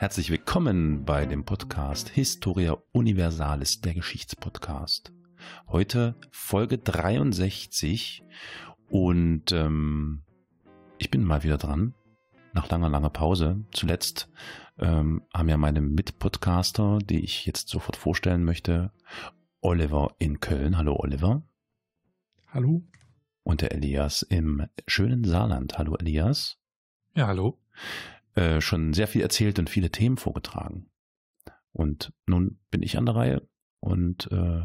Herzlich willkommen bei dem Podcast Historia Universalis, der Geschichtspodcast. Heute Folge 63 und ähm, ich bin mal wieder dran, nach langer, langer Pause. Zuletzt ähm, haben ja meine Mitpodcaster, die ich jetzt sofort vorstellen möchte, Oliver in Köln. Hallo Oliver. Hallo. Und der Elias im schönen Saarland. Hallo Elias. Ja, hallo. Äh, schon sehr viel erzählt und viele Themen vorgetragen. Und nun bin ich an der Reihe und äh,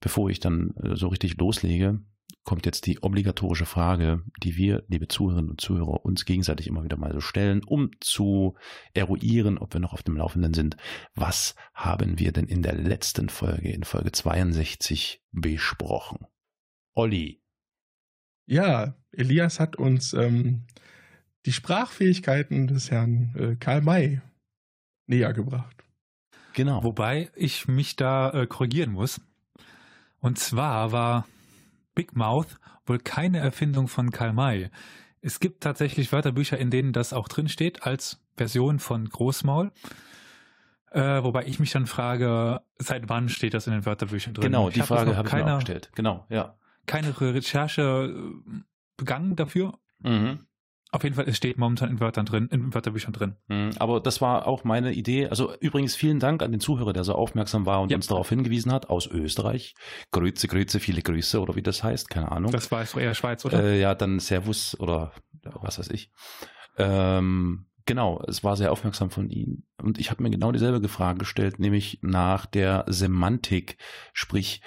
bevor ich dann äh, so richtig loslege, kommt jetzt die obligatorische Frage, die wir, liebe Zuhörerinnen und Zuhörer, uns gegenseitig immer wieder mal so stellen, um zu eruieren, ob wir noch auf dem Laufenden sind. Was haben wir denn in der letzten Folge, in Folge 62, besprochen? Olli. Ja, Elias hat uns ähm, die Sprachfähigkeiten des Herrn äh, Karl May näher gebracht. Genau. Wobei ich mich da äh, korrigieren muss. Und zwar war Big Mouth wohl keine Erfindung von Karl May. Es gibt tatsächlich Wörterbücher, in denen das auch drin steht als Version von Großmaul. Äh, wobei ich mich dann frage, seit wann steht das in den Wörterbüchern drin? Genau, die hab Frage habe ich mir auch gestellt. Genau, ja. Keine Recherche äh, begangen dafür. Mhm. Auf jeden Fall, es steht momentan in Wörtern drin, in Wörterbüchern drin. Mhm, aber das war auch meine Idee. Also übrigens vielen Dank an den Zuhörer, der so aufmerksam war und ja. uns darauf hingewiesen hat, aus Österreich. Grüße, Grüße, viele Grüße oder wie das heißt, keine Ahnung. Das war eher Schweiz, oder? Äh, ja, dann Servus oder was weiß ich. Ähm, genau, es war sehr aufmerksam von ihm. Und ich habe mir genau dieselbe Frage gestellt, nämlich nach der Semantik, sprich,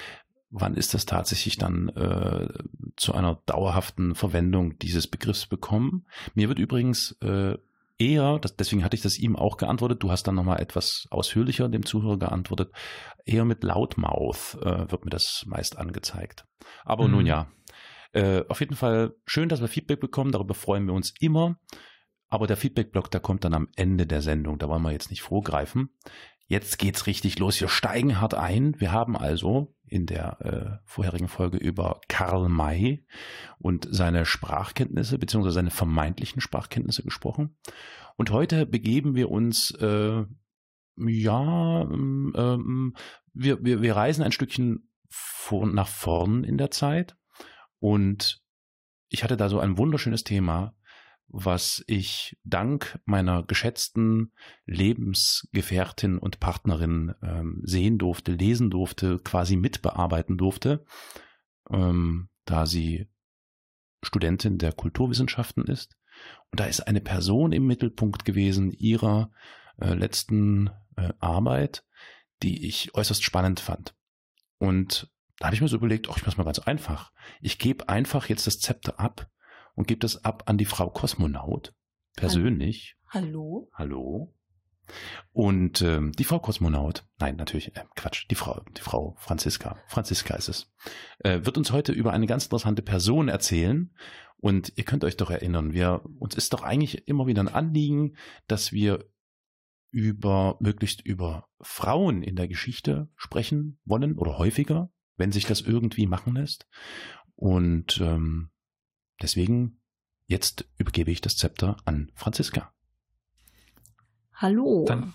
wann ist das tatsächlich dann äh, zu einer dauerhaften Verwendung dieses Begriffs bekommen? Mir wird übrigens äh, eher, das, deswegen hatte ich das ihm auch geantwortet, du hast dann nochmal etwas ausführlicher dem Zuhörer geantwortet, eher mit Loudmouth äh, wird mir das meist angezeigt. Aber mhm. nun ja, äh, auf jeden Fall schön, dass wir Feedback bekommen, darüber freuen wir uns immer. Aber der Feedback-Block, der kommt dann am Ende der Sendung, da wollen wir jetzt nicht vorgreifen. Jetzt geht's richtig los. Wir steigen hart ein. Wir haben also in der äh, vorherigen Folge über Karl May und seine Sprachkenntnisse beziehungsweise seine vermeintlichen Sprachkenntnisse gesprochen. Und heute begeben wir uns äh, ja, ähm, ähm, wir, wir, wir reisen ein Stückchen vor, nach vorn in der Zeit und ich hatte da so ein wunderschönes Thema, was ich dank meiner geschätzten Lebensgefährtin und Partnerin ähm, sehen durfte, lesen durfte, quasi mitbearbeiten durfte, ähm, da sie Studentin der Kulturwissenschaften ist. Und da ist eine Person im Mittelpunkt gewesen ihrer äh, letzten äh, Arbeit, die ich äußerst spannend fand. Und da habe ich mir so überlegt, oh, ich mach's mal ganz einfach. Ich gebe einfach jetzt das Zepter ab und gibt es ab an die Frau Kosmonaut persönlich. Hallo. Hallo. Und ähm, die Frau Kosmonaut, nein, natürlich, äh, Quatsch, die Frau, die Frau Franziska, Franziska ist es, äh, wird uns heute über eine ganz interessante Person erzählen. Und ihr könnt euch doch erinnern, wir, uns ist doch eigentlich immer wieder ein Anliegen, dass wir über, möglichst über Frauen in der Geschichte sprechen wollen oder häufiger, wenn sich das irgendwie machen lässt. Und ähm, Deswegen jetzt übergebe ich das Zepter an Franziska. Hallo. Dann,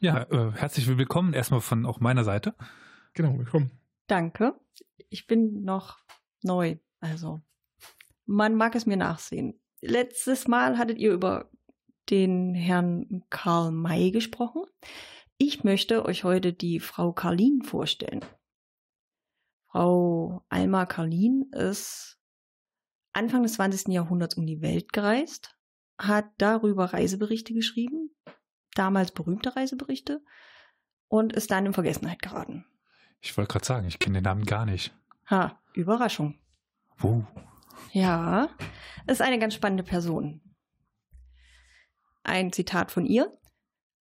ja, äh, herzlich willkommen erstmal von auch meiner Seite. Genau, willkommen. Danke. Ich bin noch neu, also man mag es mir nachsehen. Letztes Mal hattet ihr über den Herrn Karl May gesprochen. Ich möchte euch heute die Frau Karlin vorstellen. Frau Alma Karlin ist Anfang des 20. Jahrhunderts um die Welt gereist, hat darüber Reiseberichte geschrieben, damals berühmte Reiseberichte, und ist dann in Vergessenheit geraten. Ich wollte gerade sagen, ich kenne den Namen gar nicht. Ha, Überraschung. Wo? Ja, ist eine ganz spannende Person. Ein Zitat von ihr.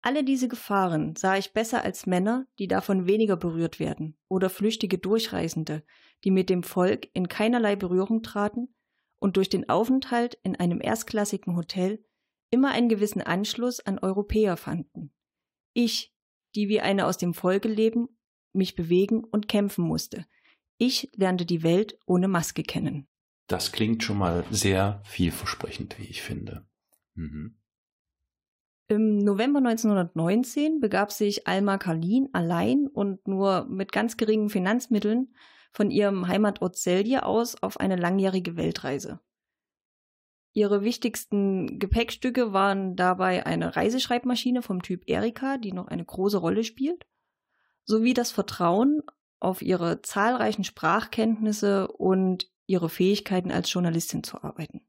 Alle diese Gefahren sah ich besser als Männer, die davon weniger berührt werden, oder flüchtige Durchreisende, die mit dem Volk in keinerlei Berührung traten und durch den Aufenthalt in einem erstklassigen Hotel immer einen gewissen Anschluss an Europäer fanden. Ich, die wie eine aus dem Volke leben, mich bewegen und kämpfen musste. Ich lernte die Welt ohne Maske kennen. Das klingt schon mal sehr vielversprechend, wie ich finde. Mhm. Im November 1919 begab sich Alma Karlin allein und nur mit ganz geringen Finanzmitteln von ihrem Heimatort Selje aus auf eine langjährige Weltreise. Ihre wichtigsten Gepäckstücke waren dabei eine Reiseschreibmaschine vom Typ Erika, die noch eine große Rolle spielt, sowie das Vertrauen auf ihre zahlreichen Sprachkenntnisse und ihre Fähigkeiten als Journalistin zu arbeiten.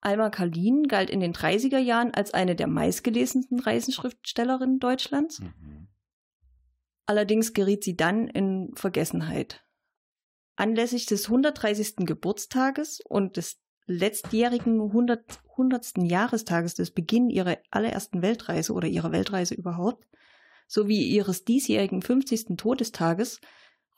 Alma Kalin galt in den 30er Jahren als eine der meistgelesensten Reisenschriftstellerinnen Deutschlands. Mhm. Allerdings geriet sie dann in Vergessenheit. Anlässlich des 130. Geburtstages und des letztjährigen 100. 100. Jahrestages des Beginn ihrer allerersten Weltreise oder ihrer Weltreise überhaupt, sowie ihres diesjährigen 50. Todestages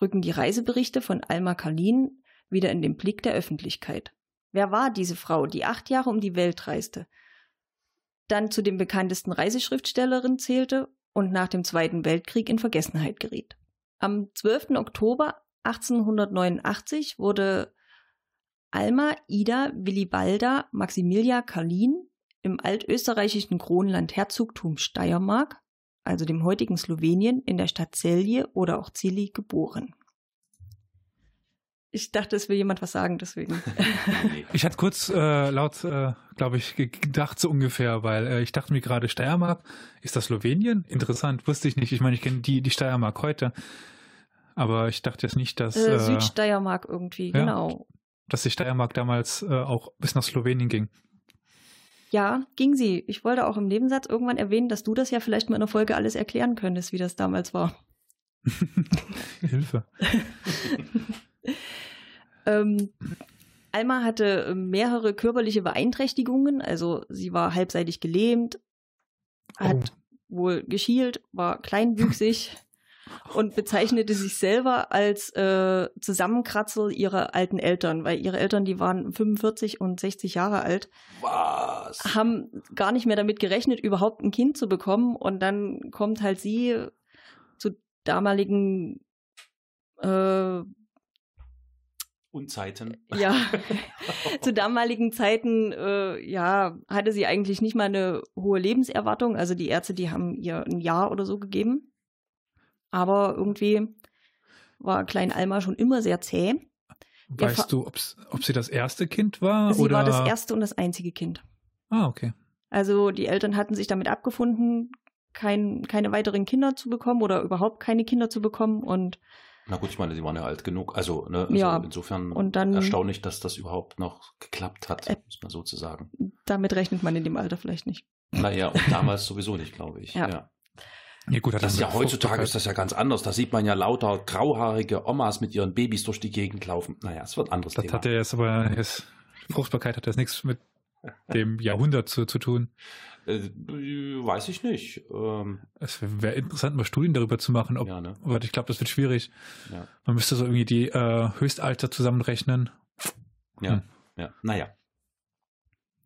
rücken die Reiseberichte von Alma Kalin wieder in den Blick der Öffentlichkeit. Wer war diese Frau, die acht Jahre um die Welt reiste, dann zu den bekanntesten Reiseschriftstellerinnen zählte und nach dem Zweiten Weltkrieg in Vergessenheit geriet? Am 12. Oktober 1889 wurde Alma Ida Willibalda Maximilia Karlin im altösterreichischen Kronland Herzogtum Steiermark, also dem heutigen Slowenien, in der Stadt Celje oder auch Zilli geboren. Ich dachte, es will jemand was sagen, deswegen. ich hatte kurz äh, laut, äh, glaube ich, gedacht so ungefähr, weil äh, ich dachte mir gerade, Steiermark, ist das Slowenien? Interessant, wusste ich nicht. Ich meine, ich kenne die, die Steiermark heute. Aber ich dachte jetzt nicht, dass. Äh, äh Südsteiermark irgendwie, ja, genau. Dass die Steiermark damals äh, auch bis nach Slowenien ging. Ja, ging sie. Ich wollte auch im Nebensatz irgendwann erwähnen, dass du das ja vielleicht mal in der Folge alles erklären könntest, wie das damals war. Hilfe. ähm, Alma hatte mehrere körperliche Beeinträchtigungen, also sie war halbseitig gelähmt, hat oh. wohl geschielt, war kleinwüchsig, und bezeichnete sich selber als äh, Zusammenkratzel ihrer alten Eltern, weil ihre Eltern, die waren 45 und 60 Jahre alt, Was? haben gar nicht mehr damit gerechnet, überhaupt ein Kind zu bekommen. Und dann kommt halt sie zu damaligen äh, Unzeiten. Ja, zu damaligen Zeiten, äh, ja, hatte sie eigentlich nicht mal eine hohe Lebenserwartung. Also die Ärzte, die haben ihr ein Jahr oder so gegeben. Aber irgendwie war Klein Alma schon immer sehr zäh. Weißt du, ob sie das erste Kind war? Sie oder? war das erste und das einzige Kind. Ah, okay. Also die Eltern hatten sich damit abgefunden, kein, keine weiteren Kinder zu bekommen oder überhaupt keine Kinder zu bekommen und na gut, ich meine, sie waren ja alt genug. Also, ne, also ja, insofern und dann, erstaunlich, dass das überhaupt noch geklappt hat, äh, muss man so zu sagen. Damit rechnet man in dem Alter vielleicht nicht. Naja, und damals sowieso nicht, glaube ich. Ja. ja. Ja, gut, das ist ja heutzutage ist das ja ganz anders. Da sieht man ja lauter grauhaarige Omas mit ihren Babys durch die Gegend laufen. Naja, es wird ein anderes das Thema. Das hat ja jetzt aber jetzt, Fruchtbarkeit hat das nichts mit dem Jahrhundert zu, zu tun. Äh, weiß ich nicht. Ähm, es wäre interessant, mal Studien darüber zu machen. Ob, ja, ne? Aber ich glaube, das wird schwierig. Ja. Man müsste so irgendwie die äh, Höchstalter zusammenrechnen. Ja, hm. ja. Naja.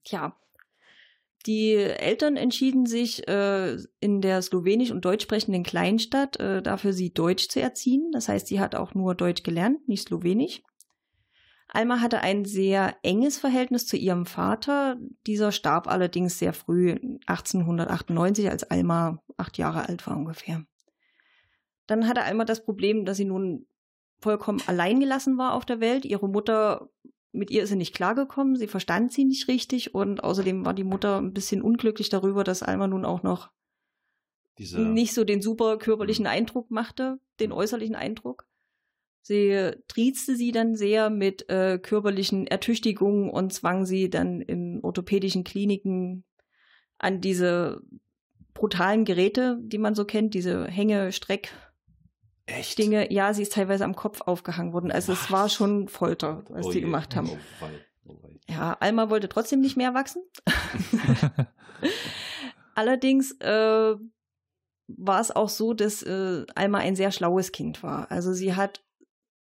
Tja, die Eltern entschieden sich, äh, in der slowenisch- und deutsch sprechenden Kleinstadt äh, dafür sie Deutsch zu erziehen. Das heißt, sie hat auch nur Deutsch gelernt, nicht Slowenisch. Alma hatte ein sehr enges Verhältnis zu ihrem Vater. Dieser starb allerdings sehr früh, 1898, als Alma acht Jahre alt war ungefähr. Dann hatte Alma das Problem, dass sie nun vollkommen allein gelassen war auf der Welt. Ihre Mutter mit ihr ist sie nicht klargekommen, sie verstand sie nicht richtig und außerdem war die Mutter ein bisschen unglücklich darüber, dass Alma nun auch noch Diese... nicht so den super körperlichen mhm. Eindruck machte, den äußerlichen Eindruck. Sie triezte sie dann sehr mit äh, körperlichen Ertüchtigungen und zwang sie dann in orthopädischen Kliniken an diese brutalen Geräte, die man so kennt, diese Hänge, Streck, Echt? Dinge, ja, sie ist teilweise am Kopf aufgehangen worden. Also Was? es war schon Folter, was oh die gemacht haben. Oh, oh, ja, Alma wollte trotzdem nicht mehr wachsen. Allerdings äh, war es auch so, dass äh, Alma ein sehr schlaues Kind war. Also sie hat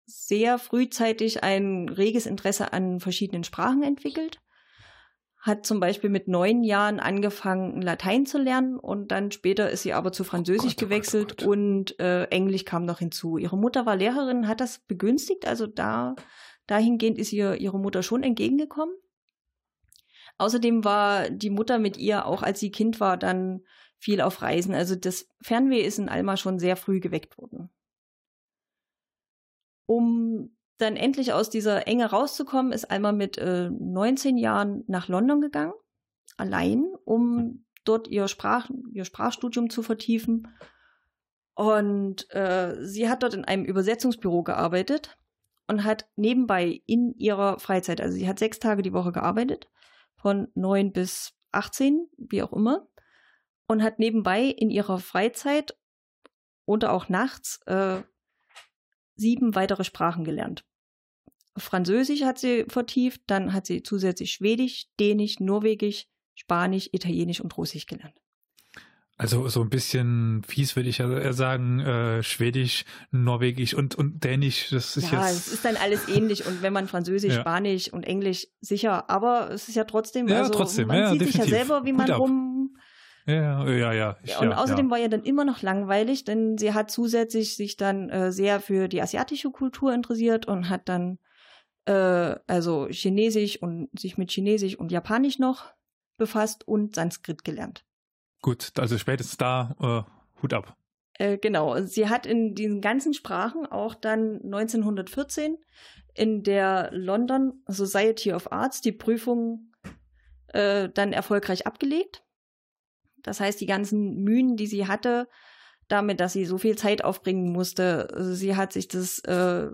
sehr frühzeitig ein reges Interesse an verschiedenen Sprachen entwickelt hat zum Beispiel mit neun Jahren angefangen, Latein zu lernen und dann später ist sie aber zu Französisch oh Gott, gewechselt oh Gott, oh Gott. und äh, Englisch kam noch hinzu. Ihre Mutter war Lehrerin, hat das begünstigt, also da dahingehend ist ihr ihre Mutter schon entgegengekommen. Außerdem war die Mutter mit ihr, auch als sie Kind war, dann viel auf Reisen. Also das Fernweh ist in Alma schon sehr früh geweckt worden. Um dann endlich aus dieser Enge rauszukommen, ist Alma mit äh, 19 Jahren nach London gegangen, allein, um dort ihr, Sprach, ihr Sprachstudium zu vertiefen. Und äh, sie hat dort in einem Übersetzungsbüro gearbeitet und hat nebenbei in ihrer Freizeit, also sie hat sechs Tage die Woche gearbeitet, von neun bis 18, wie auch immer, und hat nebenbei in ihrer Freizeit und auch nachts äh, sieben weitere Sprachen gelernt. Französisch hat sie vertieft, dann hat sie zusätzlich Schwedisch, Dänisch, Norwegisch, Spanisch, Italienisch und Russisch gelernt. Also so ein bisschen fies würde ich ja sagen, äh, Schwedisch, Norwegisch und, und Dänisch, das ist ja. Ja, es ist dann alles ähnlich und wenn man Französisch, ja. Spanisch und Englisch, sicher, aber es ist ja trotzdem, ja, also trotzdem, man ja, sieht definitiv. sich ja selber, wie man rum... Ja, ja, ja. Ich, und ja, außerdem ja. war ja dann immer noch langweilig, denn sie hat zusätzlich sich dann äh, sehr für die asiatische Kultur interessiert und hat dann äh, also Chinesisch und sich mit Chinesisch und Japanisch noch befasst und Sanskrit gelernt. Gut, also spätestens da äh, Hut ab. Äh, genau, sie hat in diesen ganzen Sprachen auch dann 1914 in der London Society of Arts die Prüfung äh, dann erfolgreich abgelegt. Das heißt, die ganzen Mühen, die sie hatte, damit, dass sie so viel Zeit aufbringen musste, sie hat sich das, äh,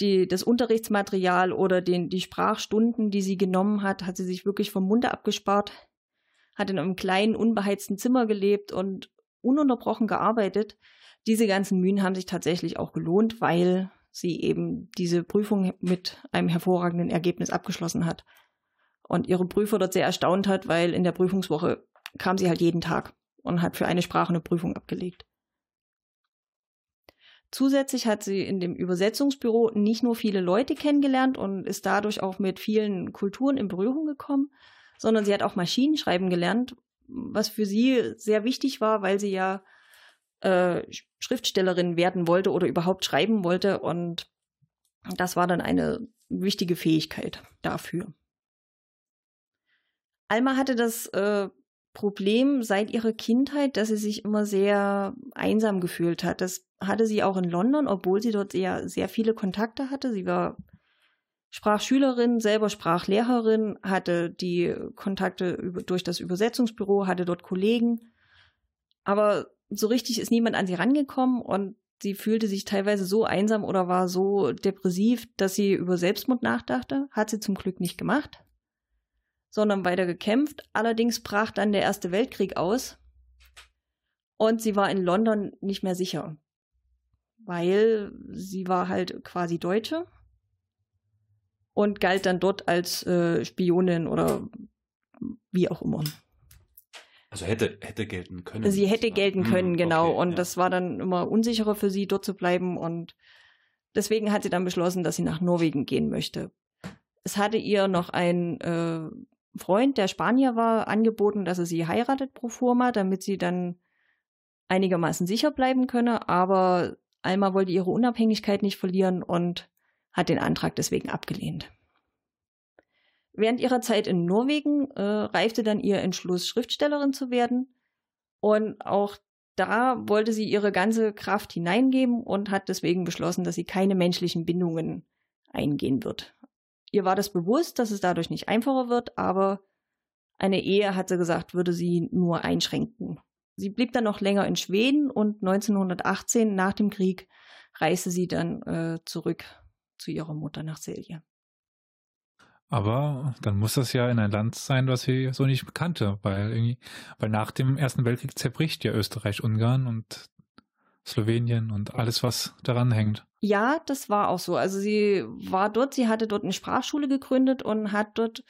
die, das Unterrichtsmaterial oder den, die Sprachstunden, die sie genommen hat, hat sie sich wirklich vom Munde abgespart, hat in einem kleinen, unbeheizten Zimmer gelebt und ununterbrochen gearbeitet. Diese ganzen Mühen haben sich tatsächlich auch gelohnt, weil sie eben diese Prüfung mit einem hervorragenden Ergebnis abgeschlossen hat. Und ihre Prüfer dort sehr erstaunt hat, weil in der Prüfungswoche kam sie halt jeden Tag und hat für eine Sprache eine Prüfung abgelegt. Zusätzlich hat sie in dem Übersetzungsbüro nicht nur viele Leute kennengelernt und ist dadurch auch mit vielen Kulturen in Berührung gekommen, sondern sie hat auch Maschinenschreiben gelernt, was für sie sehr wichtig war, weil sie ja äh, Schriftstellerin werden wollte oder überhaupt schreiben wollte und das war dann eine wichtige Fähigkeit dafür. Alma hatte das äh, Problem seit ihrer Kindheit, dass sie sich immer sehr einsam gefühlt hat. Das hatte sie auch in London, obwohl sie dort sehr, sehr viele Kontakte hatte. Sie war Sprachschülerin, selber Sprachlehrerin, hatte die Kontakte über, durch das Übersetzungsbüro, hatte dort Kollegen. Aber so richtig ist niemand an sie rangekommen und sie fühlte sich teilweise so einsam oder war so depressiv, dass sie über Selbstmord nachdachte. Hat sie zum Glück nicht gemacht sondern weiter gekämpft. Allerdings brach dann der Erste Weltkrieg aus und sie war in London nicht mehr sicher, weil sie war halt quasi Deutsche und galt dann dort als äh, Spionin oder wie auch immer. Also hätte, hätte gelten können. Sie hätte gelten können, hm, genau. okay, und ja. das war dann immer unsicherer für sie, dort zu bleiben. Und deswegen hat sie dann beschlossen, dass sie nach Norwegen gehen möchte. Es hatte ihr noch ein äh, Freund, der Spanier war, angeboten, dass er sie heiratet pro forma, damit sie dann einigermaßen sicher bleiben könne. Aber Alma wollte ihre Unabhängigkeit nicht verlieren und hat den Antrag deswegen abgelehnt. Während ihrer Zeit in Norwegen äh, reifte dann ihr Entschluss, Schriftstellerin zu werden. Und auch da wollte sie ihre ganze Kraft hineingeben und hat deswegen beschlossen, dass sie keine menschlichen Bindungen eingehen wird. Ihr war das bewusst, dass es dadurch nicht einfacher wird, aber eine Ehe, hat sie gesagt, würde sie nur einschränken. Sie blieb dann noch länger in Schweden und 1918 nach dem Krieg reiste sie dann äh, zurück zu ihrer Mutter nach Silje. Aber dann muss das ja in ein Land sein, was sie so nicht kannte, weil irgendwie, weil nach dem Ersten Weltkrieg zerbricht ja Österreich-Ungarn und Slowenien und alles, was daran hängt. Ja, das war auch so. Also sie war dort, sie hatte dort eine Sprachschule gegründet und hat dort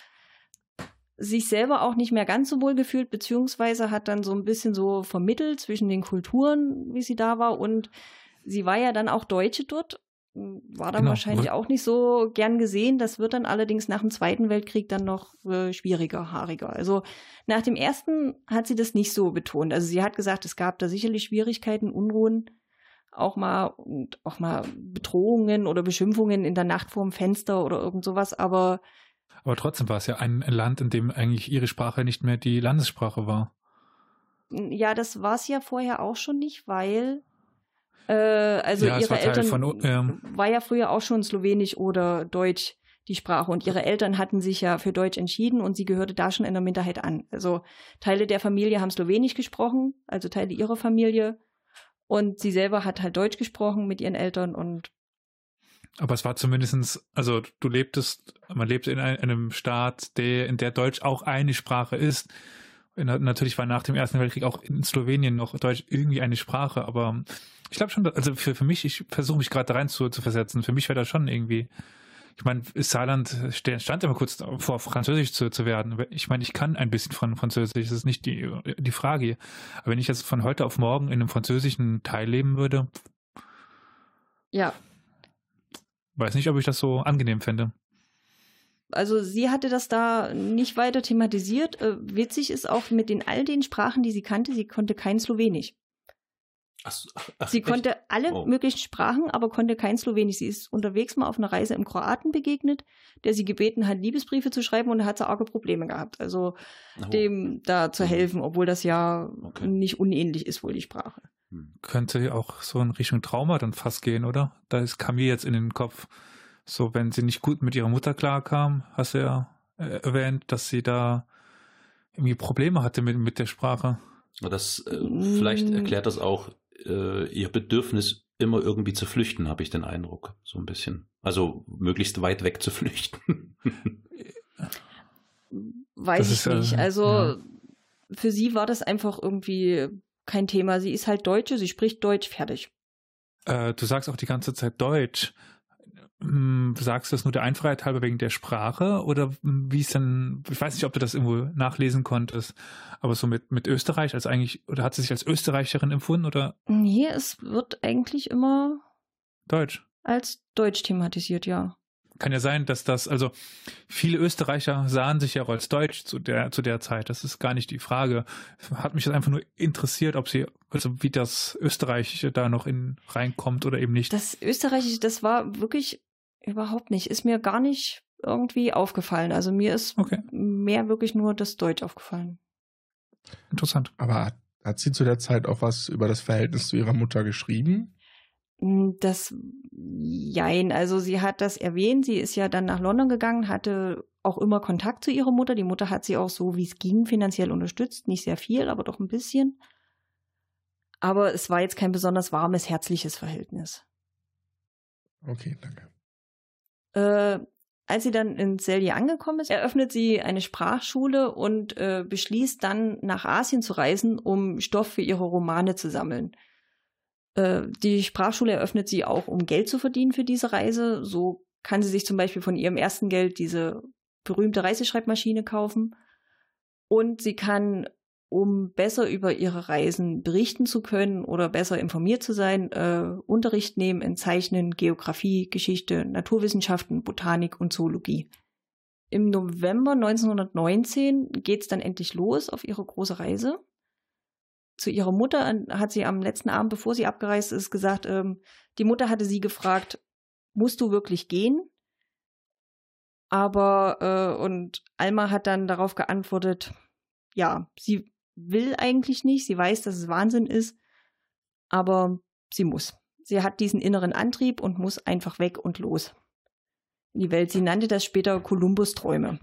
sich selber auch nicht mehr ganz so wohl gefühlt, beziehungsweise hat dann so ein bisschen so vermittelt zwischen den Kulturen, wie sie da war. Und sie war ja dann auch Deutsche dort, war dann Genau. wahrscheinlich auch nicht so gern gesehen. Das wird dann allerdings nach dem Zweiten Weltkrieg dann noch äh, schwieriger, haariger. Also nach dem Ersten hat sie das nicht so betont. Also sie hat gesagt, es gab da sicherlich Schwierigkeiten, Unruhen, auch mal und auch mal Bedrohungen oder Beschimpfungen in der Nacht vorm Fenster oder irgend sowas, aber Aber trotzdem war es ja ein Land, in dem eigentlich ihre Sprache nicht mehr die Landessprache war. Ja, das war es ja vorher auch schon nicht, weil äh, also Ja, ihre Eltern von, ähm, war ja früher auch schon Slowenisch oder Deutsch die Sprache und ihre Eltern hatten sich ja für Deutsch entschieden und sie gehörte da schon in der Minderheit an. Also Teile der Familie haben Slowenisch gesprochen, also Teile ihrer Familie und sie selber hat halt Deutsch gesprochen mit ihren Eltern und Aber es war zumindestens, also du lebtest, man lebte in ein- einem Staat, der, in der Deutsch auch eine Sprache ist. Natürlich war nach dem Ersten Weltkrieg auch in Slowenien noch Deutsch irgendwie eine Sprache, aber ich glaube schon, also für, für mich, ich versuche mich gerade da rein zu, zu versetzen, für mich wäre das schon irgendwie, ich meine, Saarland stand immer kurz vor, Französisch zu, zu werden. Ich meine, ich kann ein bisschen von Französisch, das ist nicht die, die Frage. Aber wenn ich jetzt von heute auf morgen in einem französischen Teil leben würde, ja, weiß nicht, ob ich das so angenehm fände. Also sie hatte das da nicht weiter thematisiert. Äh, witzig ist auch mit den all den Sprachen, die sie kannte, sie konnte kein Slowenisch. Ach, ach, Sie echt? konnte alle Oh. möglichen Sprachen, aber konnte kein Slowenisch. Sie ist unterwegs mal auf einer Reise im Kroaten begegnet, der sie gebeten hat, Liebesbriefe zu schreiben und da hat sie arge Probleme gehabt. Also Oh. dem da zu Mhm. helfen, obwohl das ja Okay. nicht unähnlich ist wohl die Sprache. Hm. könnte auch so in Richtung Trauma dann fast gehen, oder? Da ist kam mir jetzt in den Kopf, so wenn sie nicht gut mit ihrer Mutter klarkam, hast du ja äh, erwähnt, dass sie da irgendwie Probleme hatte mit, mit der Sprache. Aber Das, äh, Mm. vielleicht erklärt das auch äh, ihr Bedürfnis, immer irgendwie zu flüchten, habe ich den Eindruck. So ein bisschen. Also möglichst weit weg zu flüchten. Weiß Das ich ist, äh, nicht. Also ja. für sie war das einfach irgendwie kein Thema. Sie ist halt Deutsche, sie spricht Deutsch, fertig. Äh, du sagst auch die ganze Zeit Deutsch. Hm, Sagst du das nur der Einfachheit halber wegen der Sprache oder wie ist denn, ich weiß nicht, ob du das irgendwo nachlesen konntest, aber so mit, mit Österreich als eigentlich, oder hat sie sich als Österreicherin empfunden oder Nee, es wird eigentlich immer Deutsch? als Deutsch thematisiert, ja. kann ja sein, dass das, also viele Österreicher sahen sich ja auch als Deutsch zu der, zu der Zeit. Das ist gar nicht die Frage. Hat mich das einfach nur interessiert, ob sie, also wie das Österreichische da noch in reinkommt oder eben nicht. Das Österreichische, das war wirklich überhaupt nicht, ist mir gar nicht irgendwie aufgefallen. Also mir ist Okay. mehr wirklich nur das Deutsch aufgefallen. Interessant. Aber hat, sie zu der Zeit auch was über das Verhältnis zu ihrer Mutter geschrieben? Mm, Das, jein, also sie hat das erwähnt, sie ist ja dann nach London gegangen, hatte auch immer Kontakt zu ihrer Mutter. Die Mutter hat sie auch so, wie es ging, finanziell unterstützt. Nicht sehr viel, aber doch ein bisschen. Aber es war jetzt kein besonders warmes, herzliches Verhältnis. Okay, danke. Äh, als sie dann in Selje angekommen ist, eröffnet sie eine Sprachschule und äh, beschließt dann nach Asien zu reisen, um Stoff für ihre Romane zu sammeln. Äh, die Sprachschule eröffnet sie auch, um Geld zu verdienen für diese Reise. So kann sie sich zum Beispiel von ihrem ersten Geld diese berühmte Reiseschreibmaschine kaufen. Und sie kann, um besser über ihre Reisen berichten zu können oder besser informiert zu sein, äh, Unterricht nehmen in Zeichnen, Geografie, Geschichte, Naturwissenschaften, Botanik und Zoologie. Im November 1919 geht es dann endlich los auf ihre große Reise. Zu ihrer Mutter hat sie am letzten Abend, bevor sie abgereist ist, gesagt, ähm, die Mutter hatte sie gefragt, musst du wirklich gehen? Aber, äh, und Alma hat dann darauf geantwortet, ja, sie will eigentlich nicht, sie weiß, dass es Wahnsinn ist, aber sie muss. Sie hat diesen inneren Antrieb und muss einfach weg und los. In die Welt. Sie nannte das später Kolumbus-Träume,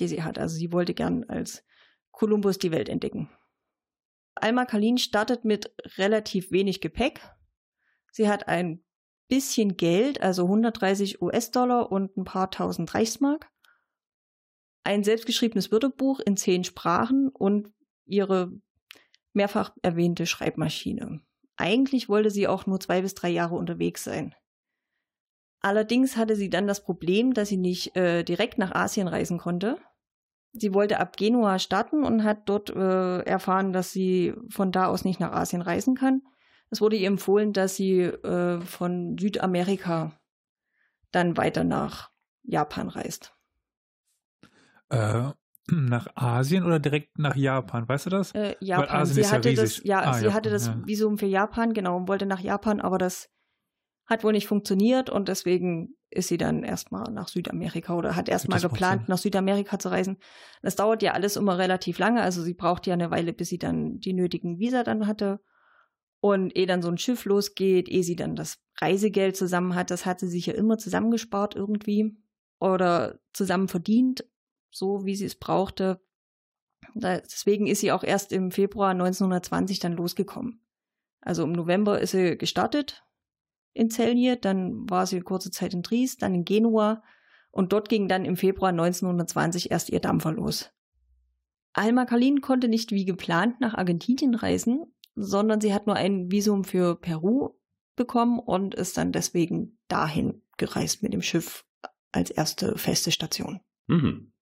die sie hat. Also sie wollte gern als Kolumbus die Welt entdecken. Alma Kalin startet mit relativ wenig Gepäck. Sie hat ein bisschen Geld, also 130 US-Dollar und ein paar tausend Reichsmark. Ein selbstgeschriebenes Wörterbuch in zehn Sprachen und ihre mehrfach erwähnte Schreibmaschine. Eigentlich wollte sie auch nur zwei bis drei Jahre unterwegs sein. Allerdings hatte sie dann das Problem, dass sie nicht äh, direkt nach Asien reisen konnte. Sie wollte ab Genua starten und hat dort äh, erfahren, dass sie von da aus nicht nach Asien reisen kann. Es wurde ihr empfohlen, dass sie äh, von Südamerika dann weiter nach Japan reist. Äh, nach Asien oder direkt nach Japan, weißt du das? Äh, Japan. Asien Sie ist ja hatte das, riesig. ja, Ah, sie Japan, hatte das ja. Visum für Japan, genau, und wollte nach Japan, aber das Hat wohl nicht funktioniert und deswegen ist sie dann erstmal nach Südamerika oder hat erstmal geplant, nach Südamerika zu reisen. Das dauert ja alles immer relativ lange, also sie braucht ja eine Weile, bis sie dann die nötigen Visa dann hatte. Und ehe dann so ein Schiff losgeht, ehe sie dann das Reisegeld zusammen hat, das hat sie sich ja immer zusammengespart irgendwie oder zusammen verdient, so wie sie es brauchte. Deswegen ist sie auch erst im Februar 1920 dann losgekommen. Also im November ist sie gestartet in Celje, dann war sie kurze Zeit in Dries, dann in Genua und dort ging dann im Februar 1920 erst ihr Dampfer los. Alma Kalin konnte nicht wie geplant nach Argentinien reisen, sondern sie hat nur ein Visum für Peru bekommen und ist dann deswegen dahin gereist mit dem Schiff als erste feste Station. Mhm.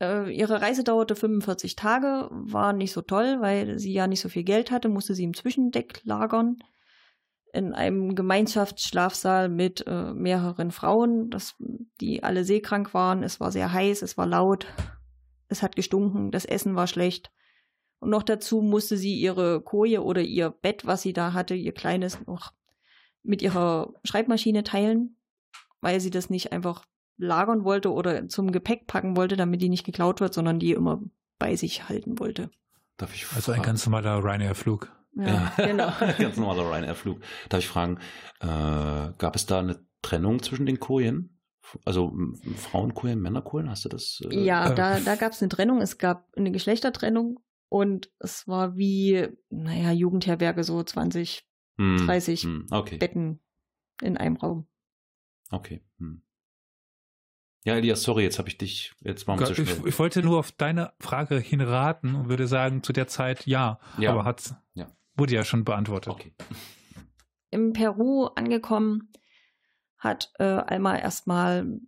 Äh, ihre Reise dauerte 45 Tage, war nicht so toll, weil sie ja nicht so viel Geld hatte, musste sie im Zwischendeck lagern in einem Gemeinschaftsschlafsaal mit äh, mehreren Frauen, das, die alle seekrank waren. Es war sehr heiß, es war laut, es hat gestunken, das Essen war schlecht. Und noch dazu musste sie ihre Koje oder ihr Bett, was sie da hatte, ihr kleines, noch mit ihrer Schreibmaschine teilen, weil sie das nicht einfach lagern wollte oder zum Gepäck packen wollte, damit die nicht geklaut wird, sondern die immer bei sich halten wollte. Darf ich also ein ganz normaler Ryanair-Flug. Ja, ja. genau. Ganz normaler Ryanair-Flug. Darf ich fragen, äh, gab es da eine Trennung zwischen den Kojen? Also Frauenkojen, Männerkojen, hast du das? Äh, ja, äh, da, da gab es eine Trennung. Es gab eine Geschlechtertrennung und es war wie, naja, Jugendherberge, so 20, hm, 30 hm, okay. Betten in einem Raum. Okay. Hm. Ja, Elias, sorry, jetzt habe ich dich jetzt mal zu ich, ich wollte nur auf deine Frage hinraten und würde sagen, zu der Zeit ja, ja. aber hat's. Ja. Wurde ja schon beantwortet. Okay. Im Peru angekommen hat äh, Alma erstmal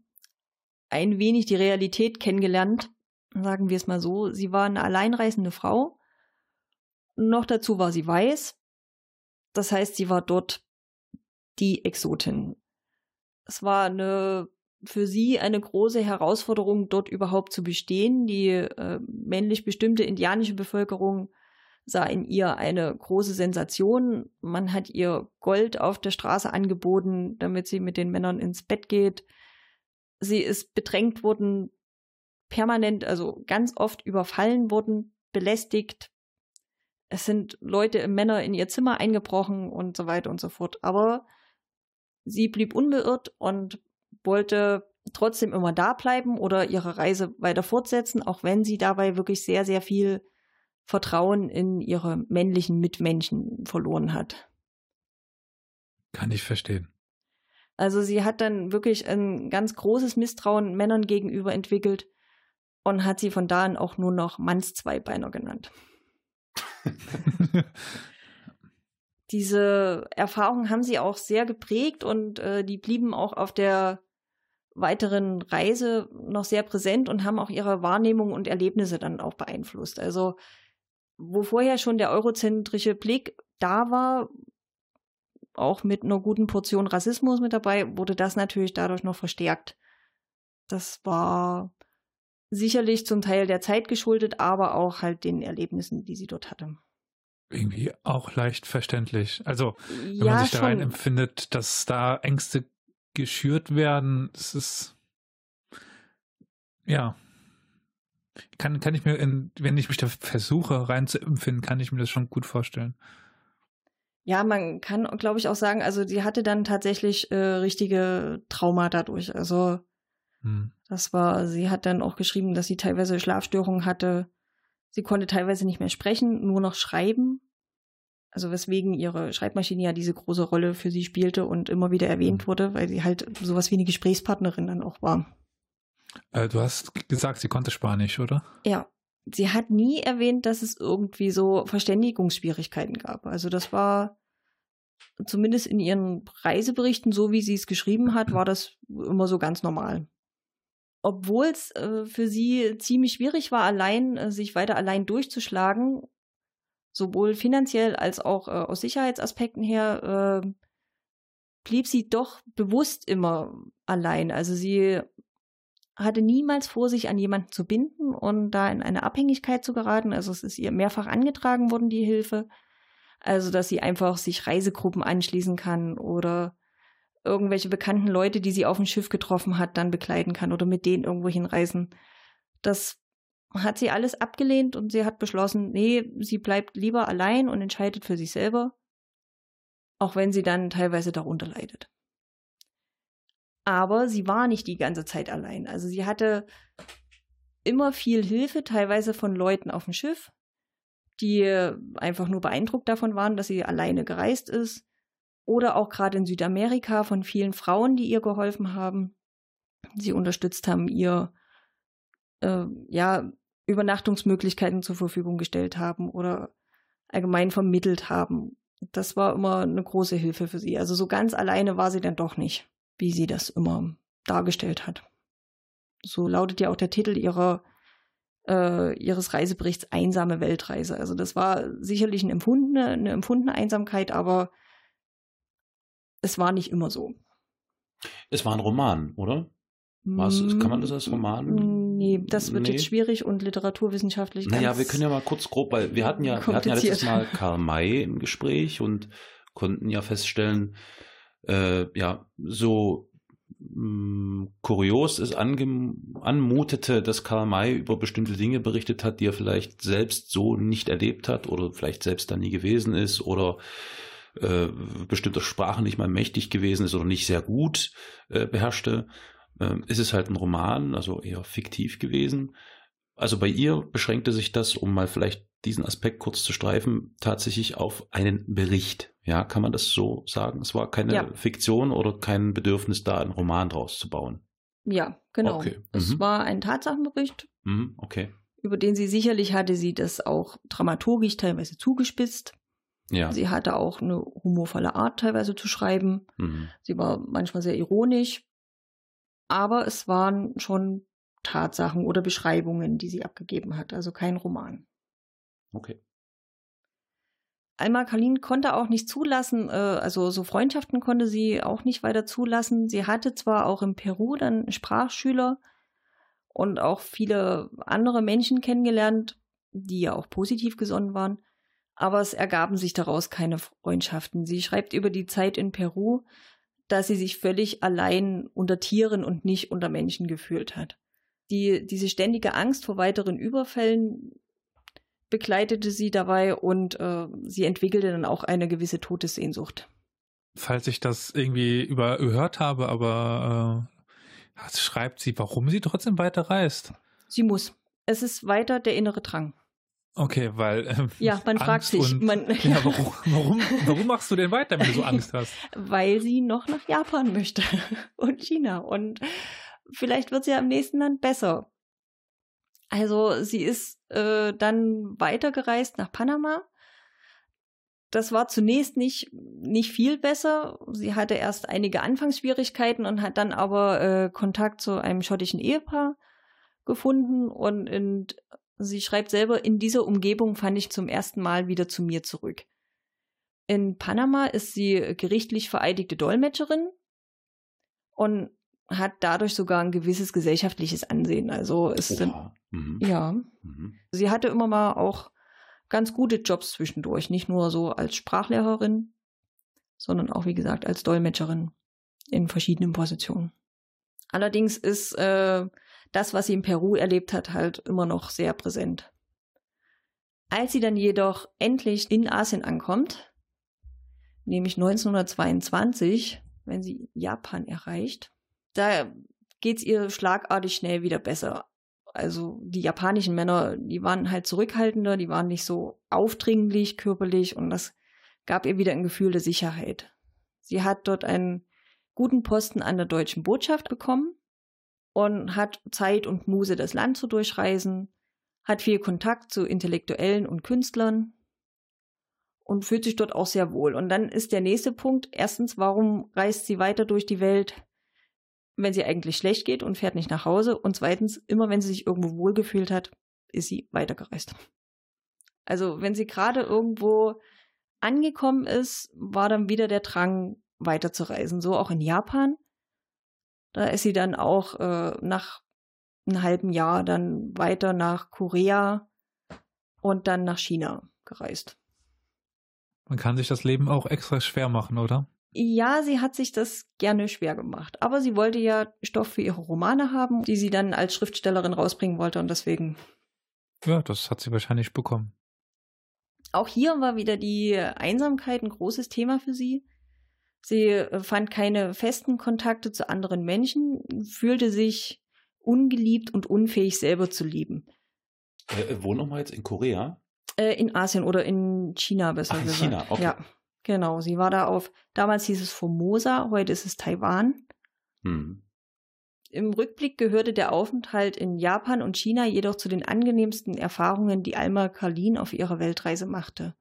ein wenig die Realität kennengelernt, sagen wir es mal so. Sie war eine alleinreisende Frau. Noch dazu war sie weiß. Das heißt, sie war dort die Exotin. Es war eine für sie eine große Herausforderung, dort überhaupt zu bestehen. Die äh, männlich bestimmte indianische Bevölkerung sah in ihr eine große Sensation. Man hat ihr Gold auf der Straße angeboten, damit sie mit den Männern ins Bett geht. Sie ist bedrängt worden, permanent, also ganz oft überfallen worden, belästigt. Es sind Leute, Männer in ihr Zimmer eingebrochen und so weiter und so fort. Aber sie blieb unbeirrt und wollte trotzdem immer da bleiben oder ihre Reise weiter fortsetzen, auch wenn sie dabei wirklich sehr, sehr viel Vertrauen in ihre männlichen Mitmenschen verloren hat. Kann ich verstehen. Also sie hat dann wirklich ein ganz großes Misstrauen Männern gegenüber entwickelt und hat sie von da an auch nur noch Mannszweibeiner genannt. Diese Erfahrungen haben sie auch sehr geprägt und äh, die blieben auch auf der weiteren Reise noch sehr präsent und haben auch ihre Wahrnehmung und Erlebnisse dann auch beeinflusst. Also wo vorher schon der eurozentrische Blick da war, auch mit einer guten Portion Rassismus mit dabei, wurde das natürlich dadurch noch verstärkt. Das war sicherlich zum Teil der Zeit geschuldet, aber auch halt den Erlebnissen, die sie dort hatte. Irgendwie auch leicht verständlich. Also, wenn ja, man sich da rein empfindet, dass da Ängste geschürt werden, das ist ja kann, kann ich mir, wenn ich mich da versuche reinzuempfinden, kann ich mir das schon gut vorstellen. Ja, man kann, glaube ich, auch sagen, also sie hatte dann tatsächlich äh, richtige Trauma dadurch. Also hm. das war, sie hat dann auch geschrieben, dass sie teilweise Schlafstörungen hatte. Sie konnte teilweise nicht mehr sprechen, nur noch schreiben. Also weswegen ihre Schreibmaschine ja diese große Rolle für sie spielte und immer wieder erwähnt hm. wurde, weil sie halt sowas wie eine Gesprächspartnerin dann auch war. Äh, du hast gesagt, sie konnte Spanisch, oder? Ja. Sie hat nie erwähnt, dass es irgendwie so Verständigungsschwierigkeiten gab. Also das war zumindest in ihren Reiseberichten, so wie sie es geschrieben hat, war das immer so ganz normal. Obwohl es äh, für sie ziemlich schwierig war, allein äh, sich weiter allein durchzuschlagen, sowohl finanziell als auch äh, aus Sicherheitsaspekten her, äh, blieb sie doch bewusst immer allein. Also sie hatte niemals vor, sich an jemanden zu binden und da in eine Abhängigkeit zu geraten. Also es ist ihr mehrfach angetragen worden, die Hilfe. Also, dass sie einfach sich Reisegruppen anschließen kann oder irgendwelche bekannten Leute, die sie auf dem Schiff getroffen hat, dann begleiten kann oder mit denen irgendwo hinreisen. Das hat sie alles abgelehnt und sie hat beschlossen, nee, sie bleibt lieber allein und entscheidet für sich selber, auch wenn sie dann teilweise darunter leidet. Aber sie war nicht die ganze Zeit allein. Also sie hatte immer viel Hilfe, teilweise von Leuten auf dem Schiff, die einfach nur beeindruckt davon waren, dass sie alleine gereist ist. Oder auch gerade in Südamerika von vielen Frauen, die ihr geholfen haben, sie unterstützt haben, ihr äh, ja Übernachtungsmöglichkeiten zur Verfügung gestellt haben oder allgemein vermittelt haben. Das war immer eine große Hilfe für sie. Also so ganz alleine war sie dann doch nicht, wie sie das immer dargestellt hat. So lautet ja auch der Titel ihrer äh, ihres Reiseberichts Einsame Weltreise. Also das war sicherlich eine empfundene, eine empfundene Einsamkeit, aber es war nicht immer so. Es war ein Roman, oder? Was, kann man das als Roman? Nee, das wird nee. jetzt schwierig und literaturwissenschaftlich Naja, wir können ja mal kurz grob, weil wir hatten ja, wir hatten ja letztes Mal Karl May im Gespräch und konnten ja feststellen, äh, ja, so mh, mm, kurios es anmutete, dass Karl May über bestimmte Dinge berichtet hat, die er vielleicht selbst so nicht erlebt hat oder vielleicht selbst da nie gewesen ist oder äh, bestimmter Sprachen nicht mal mächtig gewesen ist oder nicht sehr gut äh, beherrschte ähm, ist es halt ein Roman, also eher fiktiv gewesen. Also bei ihr beschränkte sich das, um mal vielleicht diesen Aspekt kurz zu streifen, tatsächlich auf einen Bericht. Ja, kann man das so sagen? Es war keine ja. Fiktion oder kein Bedürfnis, da einen Roman draus zu bauen. Ja, genau. Okay. Es mhm. war ein Tatsachenbericht. Mhm. Okay. Über den sie sicherlich hatte sie das auch dramaturgisch teilweise zugespitzt. Ja. Sie hatte auch eine humorvolle Art teilweise zu schreiben. Mhm. Sie war manchmal sehr ironisch aber es waren schon Tatsachen oder Beschreibungen, die sie abgegeben hat, also kein Roman. Okay. Alma Kalin konnte auch nicht zulassen, äh, also so Freundschaften konnte sie auch nicht weiter zulassen. Sie hatte zwar auch in Peru dann Sprachschüler und auch viele andere Menschen kennengelernt, die ja auch positiv gesonnen waren, aber es ergaben sich daraus keine Freundschaften. Sie schreibt über die Zeit in Peru, dass sie sich völlig allein unter Tieren und nicht unter Menschen gefühlt hat. Die, diese ständige Angst vor weiteren Überfällen begleitete sie dabei und äh, sie entwickelte dann auch eine gewisse Todessehnsucht. Falls ich das irgendwie überhört habe, aber äh, schreibt sie, warum sie trotzdem weiter reist. Sie muss. Es ist weiter der innere Drang. Okay, weil. Äh, ja, man Angst fragt sich. Und, man, ja, warum, warum, warum machst du denn weiter, wenn du so Angst hast? Weil sie noch nach Japan möchte und China. Und vielleicht wird sie ja im nächsten Land besser. Also, sie ist äh, dann weitergereist nach Panama. Das war zunächst nicht, nicht viel besser. Sie hatte erst einige Anfangsschwierigkeiten und hat dann aber äh, Kontakt zu einem schottischen Ehepaar gefunden und in Sie schreibt selber, in dieser Umgebung fand ich zum ersten Mal wieder zu mir zurück. In Panama ist sie gerichtlich vereidigte Dolmetscherin und hat dadurch sogar ein gewisses gesellschaftliches Ansehen. Also ist ja. Mhm. ja. Mhm. Sie hatte immer mal auch ganz gute Jobs zwischendurch, nicht nur so als Sprachlehrerin, sondern auch wie gesagt als Dolmetscherin in verschiedenen Positionen. Allerdings ist äh, das, was sie in Peru erlebt hat, halt immer noch sehr präsent. Als sie dann jedoch endlich in Asien ankommt, nämlich 1922, wenn sie Japan erreicht, da geht's ihr schlagartig schnell wieder besser. Also die japanischen Männer, die waren halt zurückhaltender, die waren nicht so aufdringlich körperlich und das gab ihr wieder ein Gefühl der Sicherheit. Sie hat dort einen guten Posten an der deutschen Botschaft bekommen und hat Zeit und Muse, das Land zu durchreisen, hat viel Kontakt zu Intellektuellen und Künstlern und fühlt sich dort auch sehr wohl. Und dann ist der nächste Punkt, erstens, warum reist sie weiter durch die Welt, wenn sie eigentlich schlecht geht und fährt nicht nach Hause? Und zweitens, immer wenn sie sich irgendwo wohlgefühlt hat, ist sie weitergereist. Also wenn sie gerade irgendwo angekommen ist, war dann wieder der Drang, weiterzureisen. So auch in Japan. Da ist sie dann auch äh, nach einem halben Jahr dann weiter nach Korea und dann nach China gereist. Man kann sich das Leben auch extra schwer machen, oder? Ja, sie hat sich das gerne schwer gemacht. Aber sie wollte ja Stoff für ihre Romane haben, die sie dann als Schriftstellerin rausbringen wollte und deswegen. Ja, das hat sie wahrscheinlich bekommen. Auch hier war wieder die Einsamkeit ein großes Thema für sie. Sie äh, fand keine festen Kontakte zu anderen Menschen, fühlte sich ungeliebt und unfähig selber zu lieben. Äh, wo nochmal jetzt? In Korea? Äh, in Asien oder in China besser Ach, in gesagt. China, okay. Ja, genau. Sie war da auf, damals hieß es Formosa, heute ist es Taiwan. Hm. Im Rückblick gehörte der Aufenthalt in Japan und China jedoch zu den angenehmsten Erfahrungen, die Alma Karlin auf ihrer Weltreise machte.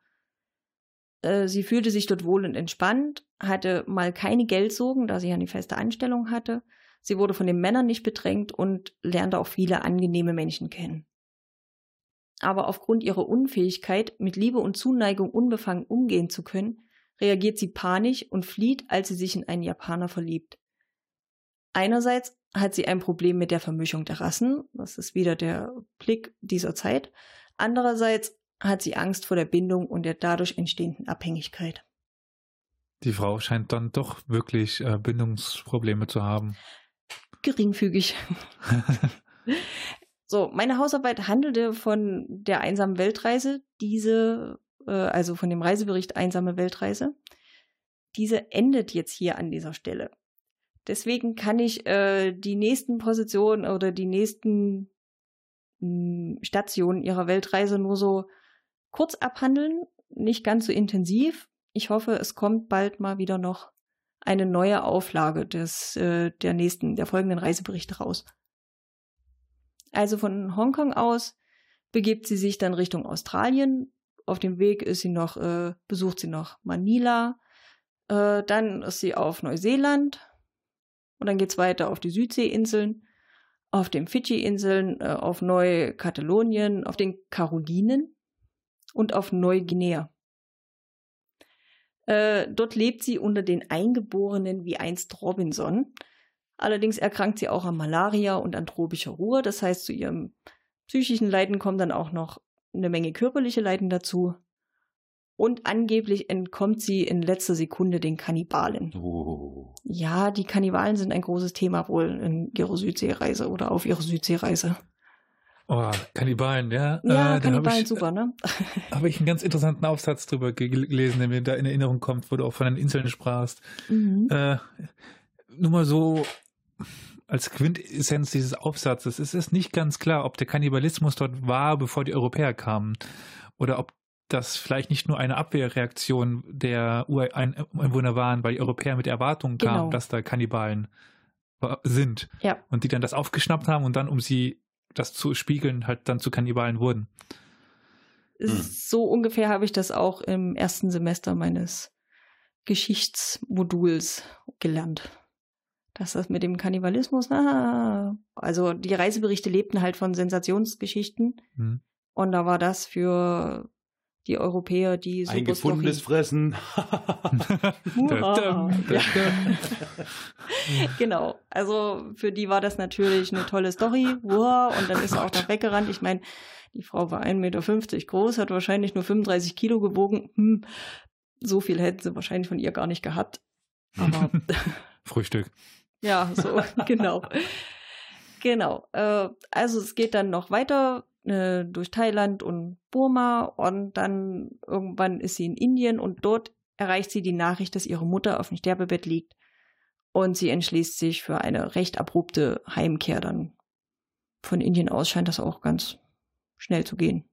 Äh, Sie fühlte sich dort wohl und entspannt, hatte mal keine Geldsorgen, da sie eine feste Anstellung hatte. Sie wurde von den Männern nicht bedrängt und lernte auch viele angenehme Menschen kennen. Aber aufgrund ihrer Unfähigkeit, mit Liebe und Zuneigung unbefangen umgehen zu können, reagiert sie panisch und flieht, als sie sich in einen Japaner verliebt. Einerseits hat sie ein Problem mit der Vermischung der Rassen, das ist wieder der Blick dieser Zeit. Andererseits hat sie Angst vor der Bindung und der dadurch entstehenden Abhängigkeit. Die Frau scheint dann doch wirklich äh, Bindungsprobleme zu haben. Geringfügig. So, meine Hausarbeit handelte von der einsamen Weltreise, diese, äh, also von dem Reisebericht Einsame Weltreise. Diese endet jetzt hier an dieser Stelle. Deswegen kann ich äh, die nächsten Positionen oder die nächsten mh, Stationen ihrer Weltreise nur so kurz abhandeln, nicht ganz so intensiv. Ich hoffe, es kommt bald mal wieder noch eine neue Auflage des, äh, der nächsten, der folgenden Reiseberichte raus. Also von Hongkong aus begibt sie sich dann Richtung Australien. Auf dem Weg ist sie noch, äh, besucht sie noch Manila. Äh, dann ist sie auf Neuseeland. Und dann geht's weiter auf die Südseeinseln, auf den Fidschi-Inseln, äh, auf Neukatalonien, auf den Karolinen und auf Neuguinea. Äh, dort lebt sie unter den Eingeborenen wie einst Robinson. Allerdings erkrankt sie auch an Malaria und an tropischer Ruhe. Das heißt, zu ihrem psychischen Leiden kommen dann auch noch eine Menge körperliche Leiden dazu. Und angeblich entkommt sie in letzter Sekunde den Kannibalen. Oh. Ja, die Kannibalen sind ein großes Thema wohl in ihrer Südseereise oder auf ihrer Südseereise. Oh, Kannibalen, ja. Ja, Äh, Kannibalen, ich, super, ne? Habe ich einen ganz interessanten Aufsatz drüber ge- gelesen, der mir da in Erinnerung kommt, wo du auch von den Inseln sprachst. Mhm. Äh, nur mal so als Quintessenz dieses Aufsatzes. Es ist nicht ganz klar, ob der Kannibalismus dort war, bevor die Europäer kamen. Oder ob das vielleicht nicht nur eine Abwehrreaktion der Ureinwohner waren, weil die Europäer mit Erwartungen kamen, Genau. dass da Kannibalen wa- sind. Ja. Und die dann das aufgeschnappt haben und dann, um sie das zu spiegeln, halt dann zu Kannibalen wurden. Hm. So ungefähr habe ich das auch im ersten Semester meines Geschichtsmoduls gelernt. Dass das mit dem Kannibalismus, na, also die Reiseberichte lebten halt von Sensationsgeschichten Hm. und da war das für die Europäer die Ein super gefundenes. Fressen. Genau, also für die war das natürlich eine tolle Story. Wow, und dann ist er auch noch weggerannt. Ich meine, die Frau war 1,50 Meter groß, hat wahrscheinlich nur 35 Kilo gewogen. Hm, so viel hätten sie wahrscheinlich von ihr gar nicht gehabt. Aber Frühstück. ja, so, genau. Genau. Äh, also es geht dann noch weiter äh, durch Thailand und Burma und dann irgendwann ist sie in Indien und dort erreicht sie die Nachricht, dass ihre Mutter auf dem Sterbebett liegt und sie entschließt sich für eine recht abrupte Heimkehr dann. Von Indien aus scheint das auch ganz schnell zu gehen.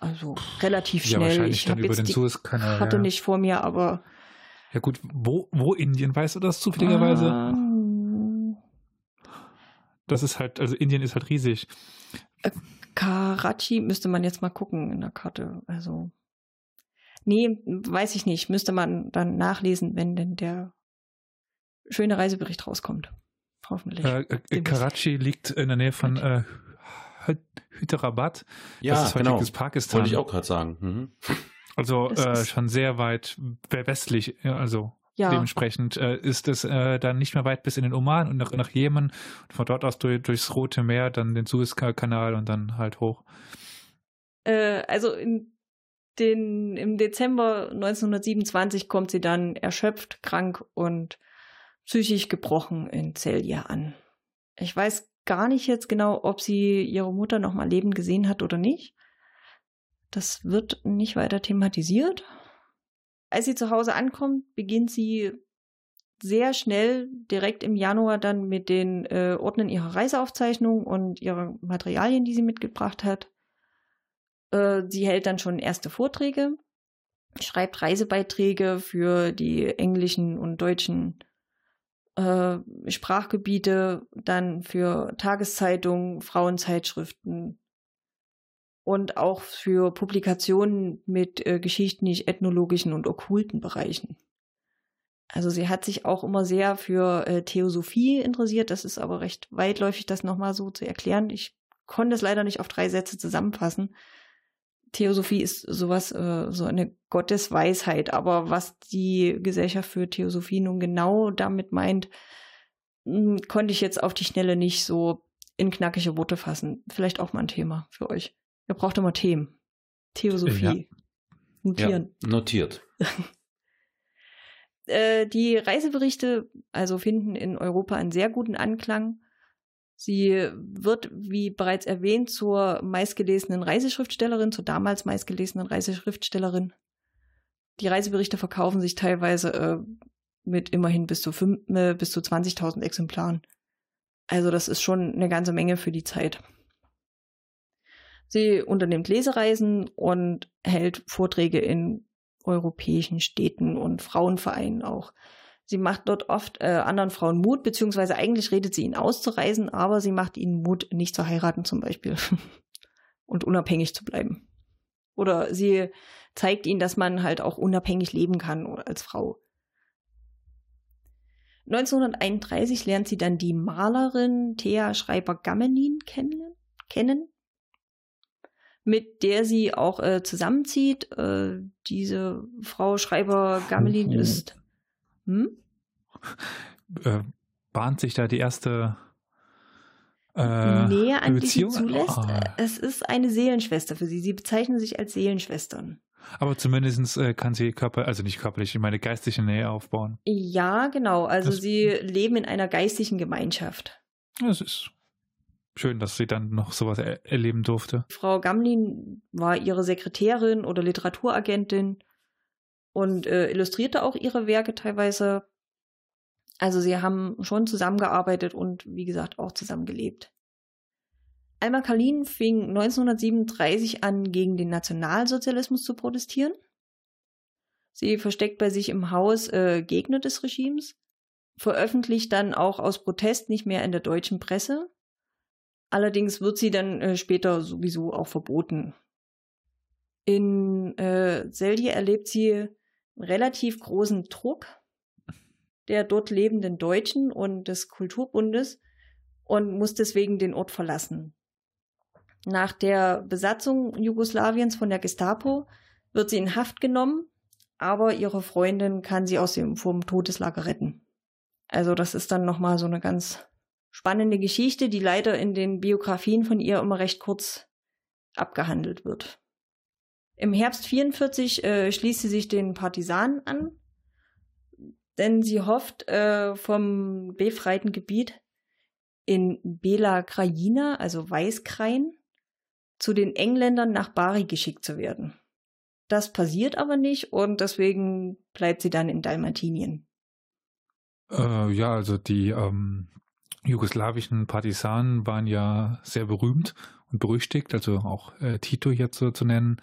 Also relativ Ja, schnell. wahrscheinlich ich dann über den Suezkanal. Karte ja. nicht vor mir, aber Ja gut, wo, wo Indien, weißt du das zufälligerweise? Ah, Das ist halt, also Indien ist halt riesig. Karachi müsste man jetzt mal gucken in der Karte. Also. Nee, weiß ich nicht. Müsste man dann nachlesen, wenn denn der schöne Reisebericht rauskommt. Hoffentlich. Äh, äh. Karachi liegt in der Nähe von äh, Hy- Hyderabad. ja, das ist genau. heutiges Pakistan. Wollte ich auch gerade sagen. Mhm. Also äh, schon sehr weit we- westlich. ja, Also ja, dementsprechend äh, ist es äh, dann nicht mehr weit bis in den Oman und nach, nach Jemen. Und von dort aus durch, durchs Rote Meer, dann den Suezkanal und dann halt hoch. äh, also in den, im Dezember 1927 kommt sie dann erschöpft, krank und psychisch gebrochen in Celje an. Ich weiß gar nicht jetzt genau, ob sie ihre Mutter noch mal lebend gesehen hat oder nicht. Das wird nicht weiter thematisiert. Als sie zu Hause ankommt, beginnt sie sehr schnell direkt im Januar dann mit den äh, Ordnern ihrer Reiseaufzeichnungen und ihrer Materialien, die sie mitgebracht hat. Äh, sie hält dann schon erste Vorträge, schreibt Reisebeiträge für die englischen und deutschen äh, Sprachgebiete, dann für Tageszeitungen, Frauenzeitschriften und auch für Publikationen mit äh, geschichtlich-ethnologischen und okkulten Bereichen. Also sie hat sich auch immer sehr für äh, Theosophie interessiert. Das ist aber recht weitläufig, das nochmal so zu erklären. Ich konnte es leider nicht auf drei Sätze zusammenfassen. Theosophie ist sowas, äh, so eine Gottesweisheit. Aber was die Gesellschaft für Theosophie nun genau damit meint, hm, konnte ich jetzt auf die Schnelle nicht so in knackige Worte fassen. Vielleicht auch mal ein Thema für euch. Ihr braucht immer Themen. Theosophie. Ja. Notieren. Ja, notiert. Äh, die Reiseberichte also finden in Europa einen sehr guten Anklang. Sie wird, wie bereits erwähnt, zur meistgelesenen Reiseschriftstellerin, zur damals meistgelesenen Reiseschriftstellerin. Die Reiseberichte verkaufen sich teilweise äh, mit immerhin bis zu, äh, bis zu 20.000 Exemplaren. Also das ist schon eine ganze Menge für die Zeit. Sie unternimmt Lesereisen und hält Vorträge in europäischen Städten und Frauenvereinen auch. Sie macht dort oft äh, anderen Frauen Mut, beziehungsweise eigentlich redet sie ihnen auszureisen, aber sie macht ihnen Mut, nicht zu heiraten zum Beispiel und unabhängig zu bleiben. Oder sie zeigt ihnen, dass man halt auch unabhängig leben kann als Frau. 1931 lernt sie dann die Malerin Thea Schreiber-Gammelin kennen, kennen mit der sie auch äh, zusammenzieht. Äh, diese Frau Schreiber Gamelin mhm. ist. Hm? Äh, bahnt sich da die erste äh, Nähe an Beziehung? die sie zulässt. Oh. Es ist eine Seelenschwester für sie. Sie bezeichnen sich als Seelenschwestern. Aber zumindest äh, kann sie Körper, also nicht körperlich, ich meine geistige Nähe aufbauen. Ja, genau. Also das sie leben in einer geistigen Gemeinschaft. Das ist schön, dass sie dann noch sowas er erleben durfte. Frau Gamlin war ihre Sekretärin oder Literaturagentin und äh, illustrierte auch ihre Werke teilweise. Also sie haben schon zusammengearbeitet und wie gesagt auch zusammengelebt. Alma Kalin fing 1937 an, gegen den Nationalsozialismus zu protestieren. Sie versteckt bei sich im Haus äh, Gegner des Regimes, veröffentlicht dann auch aus Protest nicht mehr in der deutschen Presse Allerdings wird sie dann äh, später sowieso auch verboten. In äh, erlebt sie relativ großen Druck der dort lebenden Deutschen und des Kulturbundes und muss deswegen den Ort verlassen. Nach der Besatzung Jugoslawiens von der Gestapo wird sie in Haft genommen, aber ihre Freundin kann sie aus dem vom Todeslager retten. Also das ist dann noch mal so eine ganz spannende Geschichte, die leider in den Biografien von ihr immer recht kurz abgehandelt wird. Im Herbst 44 äh, schließt sie sich den Partisanen an, denn sie hofft, äh, vom befreiten Gebiet in Bela Krajina, also Weißkrain, zu den Engländern nach Bari geschickt zu werden. Das passiert aber nicht und deswegen bleibt sie dann in Dalmatinien. Äh, ja, also die ähm, jugoslawischen Partisanen waren ja sehr berühmt und berüchtigt, also auch äh, Tito jetzt so zu nennen,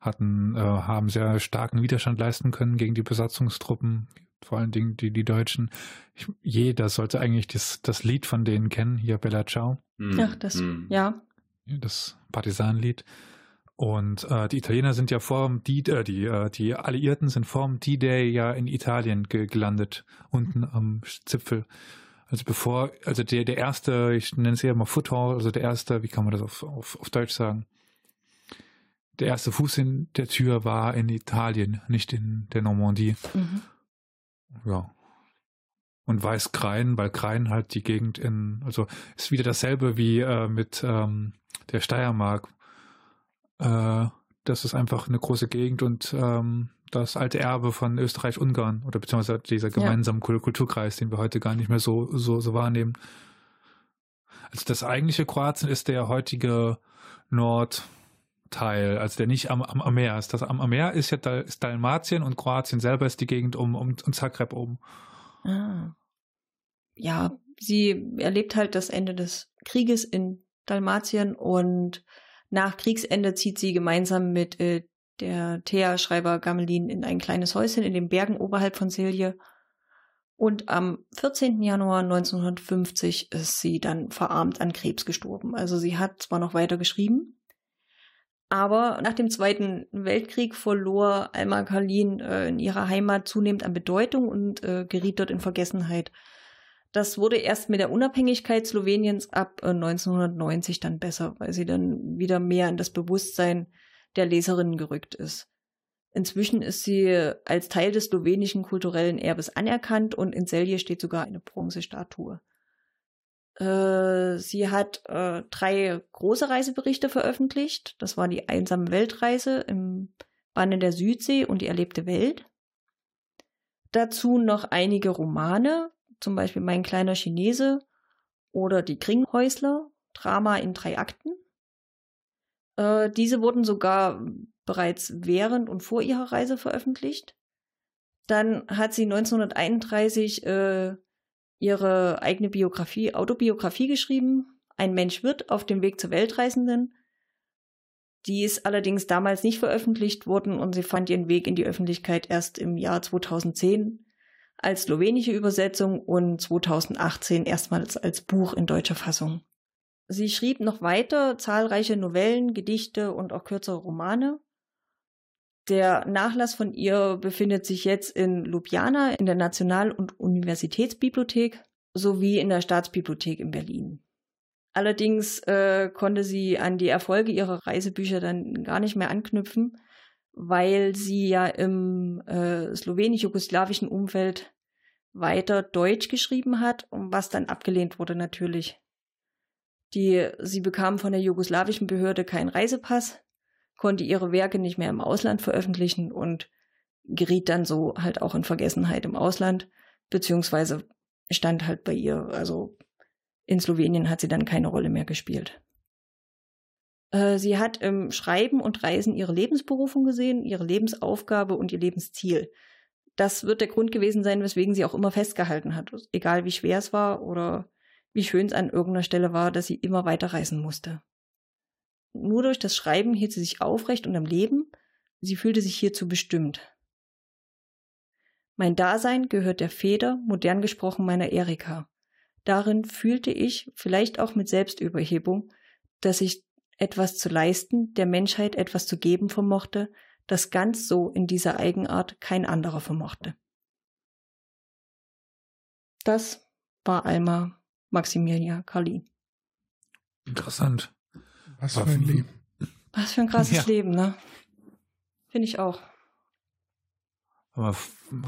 hatten, äh, haben sehr starken Widerstand leisten können gegen die Besatzungstruppen, vor allen Dingen die, die Deutschen. Ich, jeder sollte eigentlich das, das Lied von denen kennen, hier Bella Ciao. Mm. Ach, das, mm. ja. Das Partisanenlied. Und äh, die Italiener sind ja vor dem D, äh, die, äh, die Alliierten sind vor dem D-Day ja in Italien ge gelandet, unten am Zipfel. Also bevor, also der, der erste, ich nenne es ja mal Foothold, also der erste, wie kann man das auf, auf, auf Deutsch sagen? Der erste Fuß in der Tür war in Italien, nicht in der Normandie. Mhm. Ja. Und weiß Krein, weil Krein halt die Gegend in, also ist wieder dasselbe wie äh, mit ähm, der Steiermark. Äh, das ist einfach eine große Gegend und ähm, das alte Erbe von Österreich-Ungarn oder beziehungsweise dieser gemeinsame ja. Kulturkreis, den wir heute gar nicht mehr so, so, so wahrnehmen. Also das eigentliche Kroatien ist der heutige Nordteil, also der nicht am, am, am Meer ist. Das am, am Meer ist ja da, ist Dalmatien und Kroatien selber ist die Gegend um, um, um Zagreb oben. Ah. Ja, sie erlebt halt das Ende des Krieges in Dalmatien und nach Kriegsende zieht sie gemeinsam mit äh, der Thea-Schreiber Gamelin in ein kleines Häuschen in den Bergen oberhalb von Silje. Und am 14. Januar 1950 ist sie dann verarmt an Krebs gestorben. Also sie hat zwar noch weiter geschrieben, aber nach dem Zweiten Weltkrieg verlor Alma Kalin äh, in ihrer Heimat zunehmend an Bedeutung und äh, geriet dort in Vergessenheit. Das wurde erst mit der Unabhängigkeit Sloweniens ab 1990 äh, dann besser, weil sie dann wieder mehr in das Bewusstsein der Leserinnen gerückt ist. Inzwischen ist sie als Teil des slowenischen kulturellen Erbes anerkannt und in Selje steht sogar eine Bronzestatue. Äh, sie hat äh, drei große Reiseberichte veröffentlicht. Das war die einsame Weltreise im Bande der Südsee und die erlebte Welt. Dazu noch einige Romane, zum Beispiel Mein kleiner Chinese oder Die Kringhäusler, Drama in drei Akten. Äh, diese wurden sogar bereits während und vor ihrer Reise veröffentlicht. Dann hat sie 1931 äh, ihre eigene Biografie, Autobiografie geschrieben. Ein Mensch wird auf dem Weg zur Weltreisenden. Die ist allerdings damals nicht veröffentlicht worden und sie fand ihren Weg in die Öffentlichkeit erst im Jahr 2010 als slowenische Übersetzung und 2018 erstmals als Buch in deutscher Fassung. Sie schrieb noch weiter zahlreiche Novellen, Gedichte und auch kürzere Romane. Der Nachlass von ihr befindet sich jetzt in Ljubljana in der National- und Universitätsbibliothek sowie in der Staatsbibliothek in Berlin. Allerdings äh, konnte sie an die Erfolge ihrer Reisebücher dann gar nicht mehr anknüpfen, weil sie ja im äh, slowenisch-jugoslawischen Umfeld weiter Deutsch geschrieben hat, was dann abgelehnt wurde natürlich. Die, sie bekam von der jugoslawischen Behörde keinen Reisepass, konnte ihre Werke nicht mehr im Ausland veröffentlichen und geriet dann so halt auch in Vergessenheit im Ausland, beziehungsweise stand halt bei ihr, also in Slowenien hat sie dann keine Rolle mehr gespielt. Äh, sie hat im Schreiben und Reisen ihre Lebensberufung gesehen, ihre Lebensaufgabe und ihr Lebensziel. Das wird der Grund gewesen sein, weswegen sie auch immer festgehalten hat, egal wie schwer es war oder wie schön es an irgendeiner Stelle war, dass sie immer weiter reisen musste. Nur durch das Schreiben hielt sie sich aufrecht und am Leben, sie fühlte sich hierzu bestimmt. Mein Dasein gehört der Feder, modern gesprochen, meiner Erika. Darin fühlte ich, vielleicht auch mit Selbstüberhebung, dass ich etwas zu leisten, der Menschheit etwas zu geben vermochte, das ganz so in dieser Eigenart kein anderer vermochte. Das war Alma Maximilia Carlin. Interessant. Was für ein Leben. Was für ein krasses ja. Leben, ne? Finde ich auch. Aber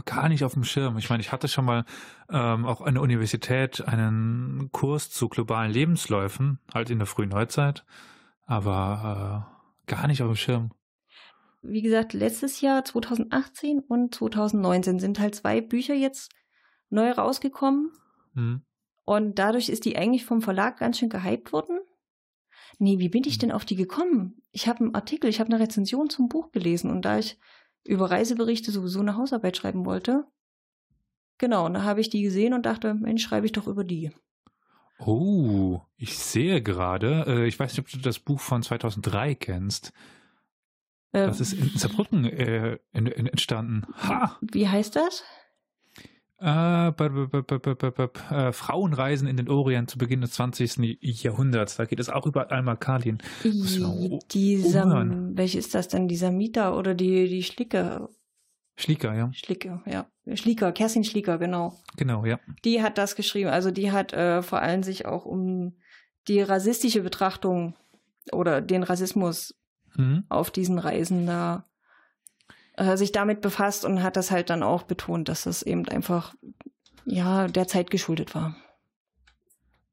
gar nicht auf dem Schirm. Ich meine, ich hatte schon mal ähm, auch an der Universität einen Kurs zu globalen Lebensläufen, halt in der frühen Neuzeit aber äh, gar nicht auf dem Schirm. Wie gesagt, letztes Jahr 2018 und 2019 sind halt zwei Bücher jetzt neu rausgekommen. Mhm. Und dadurch ist die eigentlich vom Verlag ganz schön gehypt worden. Nee, wie bin ich hm. denn auf die gekommen? Ich habe einen Artikel, ich habe eine Rezension zum Buch gelesen und da ich über Reiseberichte sowieso eine Hausarbeit schreiben wollte, genau, und da habe ich die gesehen und dachte, Mensch, schreibe ich doch über die. Oh, ich sehe gerade, äh, ich weiß nicht, ob du das Buch von 2003 kennst. Ähm, das ist in Saarbrücken äh, entstanden. Ha! Wie heißt das? Äh, äh, Frauenreisen in den Orient zu Beginn des 20. Jahrhunderts. Da geht es auch über Alma Kalin. Dieser, welche ist das denn? Dieser Mieter oder die, die Schlicke? Schlieker, ja. Schlieker, ja. Schlieker, Kerstin Schlieker, genau. Genau, ja. Die hat das geschrieben. Also die hat äh, vor allem sich auch um die rassistische Betrachtung oder den Rassismus mhm. auf diesen Reisen da äh, sich damit befasst und hat das halt dann auch betont, dass das eben einfach ja der Zeit geschuldet war.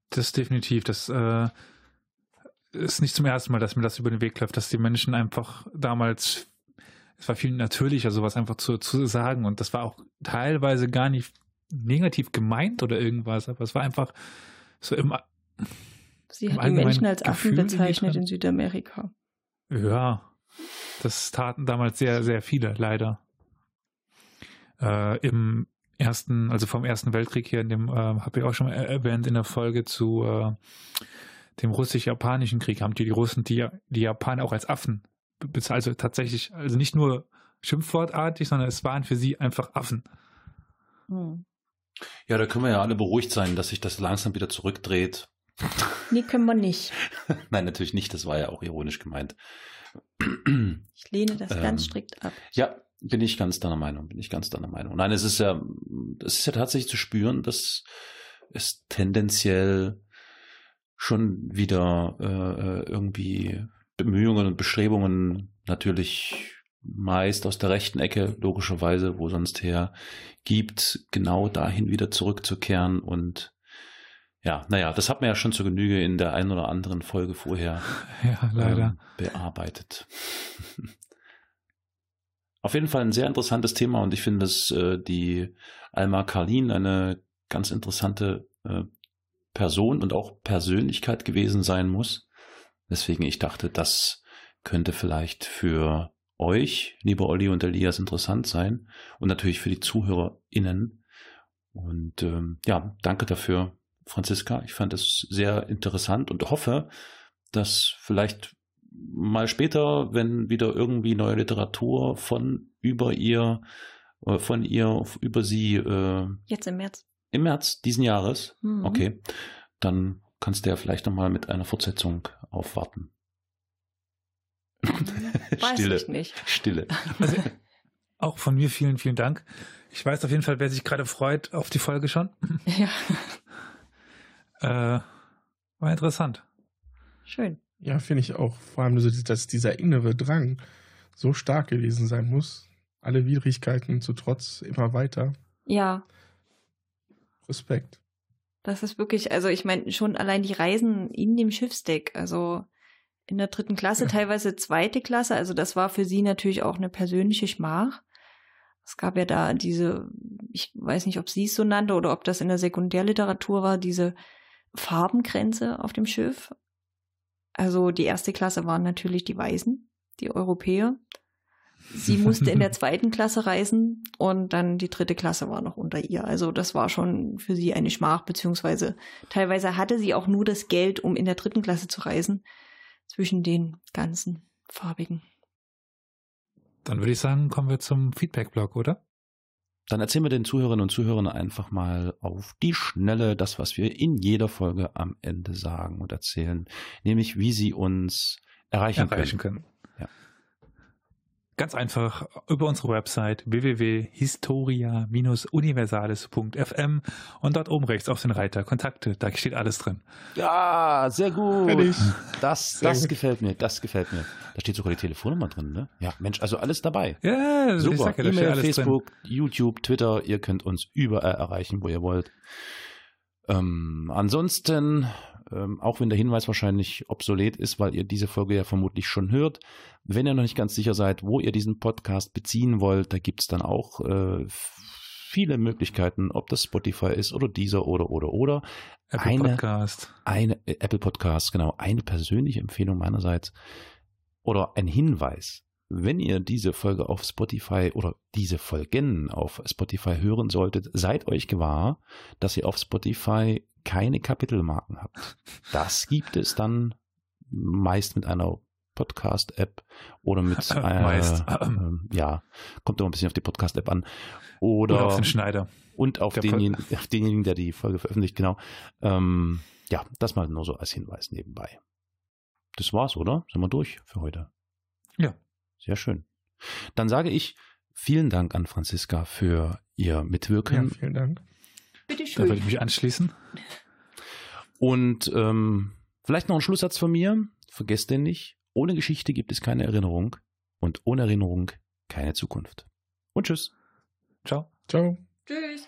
Das definitiv. Das äh, ist nicht zum ersten Mal, dass mir das über den Weg läuft, dass die Menschen einfach damals, es war viel natürlicher, sowas einfach zu, zu sagen. Und das war auch teilweise gar nicht negativ gemeint oder irgendwas, aber es war einfach so im. Sie hat die Menschen als Affen bezeichnet in Südamerika. Ja, das taten damals sehr, sehr viele, leider. Äh, Im ersten, also vom Ersten Weltkrieg hier, in dem äh, habe ich auch schon erwähnt in der Folge zu äh, dem russisch-japanischen Krieg, haben die, die Russen die, die Japaner auch als Affen bezeichnet. Also tatsächlich, also nicht nur schimpfwortartig, sondern es waren für sie einfach Affen. Hm. Ja, da können wir ja alle beruhigt sein, dass sich das langsam wieder zurückdreht. Nee, können wir nicht. Nein, natürlich nicht, das war ja auch ironisch gemeint. Ich lehne das ähm, ganz strikt ab. Ja, bin ich ganz deiner Meinung, bin ich ganz deiner Meinung. Nein, es ist ja, es ist ja tatsächlich zu spüren, dass es tendenziell schon wieder äh, irgendwie Bemühungen und Bestrebungen natürlich meist aus der rechten Ecke, logischerweise, wo sonst her, gibt, genau dahin wieder zurückzukehren und ja, naja, das hat man ja schon zur Genüge in der einen oder anderen Folge vorher ja, leider. Ähm, bearbeitet. Auf jeden Fall ein sehr interessantes Thema und ich finde, dass äh, die Alma Karlin eine ganz interessante äh, Person und auch Persönlichkeit gewesen sein muss. Deswegen ich dachte, das könnte vielleicht für euch, lieber Olli und Elias, interessant sein und natürlich für die ZuhörerInnen. Und ähm, ja, danke dafür, Franziska. Ich fand es sehr interessant und hoffe, dass vielleicht mal später, wenn wieder irgendwie neue Literatur von über ihr, äh, von ihr über sie. Äh, Jetzt im März. Im März diesen Jahres. Mhm. Okay. Dann kannst du ja vielleicht nochmal mit einer Fortsetzung aufwarten. Weiß Stille. ich nicht. Stille. Also, auch von mir vielen, vielen Dank. Ich weiß auf jeden Fall, wer sich gerade freut auf die Folge schon. Ja. Äh, war interessant. Schön. Ja, finde ich auch. Vor allem, dass dieser innere Drang so stark gewesen sein muss. Alle Widrigkeiten zu Trotz immer weiter. Ja. Respekt. Das ist wirklich, also ich meine, schon allein die Reisen in dem Schiffsdeck, also in der dritten Klasse, ja. teilweise zweite Klasse, also das war für sie natürlich auch eine persönliche Schmach. Es gab ja da diese, ich weiß nicht, ob sie es so nannte oder ob das in der Sekundärliteratur war, diese Farbengrenze auf dem Schiff. Also die erste Klasse waren natürlich die Weißen, die Europäer. Sie musste in der zweiten Klasse reisen und dann die dritte Klasse war noch unter ihr. Also das war schon für sie eine Schmach, beziehungsweise teilweise hatte sie auch nur das Geld, um in der dritten Klasse zu reisen, zwischen den ganzen farbigen. Dann würde ich sagen, kommen wir zum Feedback-Blog, oder? Dann erzählen wir den Zuhörerinnen und Zuhörern einfach mal auf die Schnelle das, was wir in jeder Folge am Ende sagen und erzählen, nämlich wie sie uns erreichen, erreichen können. können. Ganz einfach über unsere Website www.historia-universales.fm und dort oben rechts auf den Reiter Kontakte, da steht alles drin. Ja, sehr gut. Das, das gut. gefällt mir, das gefällt mir. Da steht sogar die Telefonnummer drin, ne? Ja, Mensch, also alles dabei. Ja, super. E-Mail, Facebook, drin. YouTube, Twitter, ihr könnt uns überall erreichen, wo ihr wollt. Ähm, ansonsten ähm, auch wenn der Hinweis wahrscheinlich obsolet ist, weil ihr diese Folge ja vermutlich schon hört. Wenn ihr noch nicht ganz sicher seid, wo ihr diesen Podcast beziehen wollt, da gibt es dann auch äh, viele Möglichkeiten, ob das Spotify ist oder dieser oder oder oder. Apple eine, Podcast. Eine, äh, Apple Podcast, genau. Eine persönliche Empfehlung meinerseits oder ein Hinweis wenn ihr diese Folge auf Spotify oder diese Folgen auf Spotify hören solltet, seid euch gewahr, dass ihr auf Spotify keine Kapitelmarken habt. Das gibt es dann meist mit einer Podcast-App oder mit äh, meist. Äh, ja, kommt immer ein bisschen auf die Podcast-App an. Oder, oder, auf den Schneider. Und auf denjenigen, auf denjenigen, der die Folge veröffentlicht, genau. Ähm, ja, das mal nur so als Hinweis nebenbei. Das war's, oder? Sind wir durch für heute? Ja. Sehr schön. Dann sage ich vielen Dank an Franziska für ihr Mitwirken. Ja, vielen Dank. Bitte schön. Da würde ich mich anschließen. Und ähm, vielleicht noch ein Schlusssatz von mir. Vergesst denn nicht, ohne Geschichte gibt es keine Erinnerung und ohne Erinnerung keine Zukunft. Und tschüss. Ciao. Ciao. Tschüss.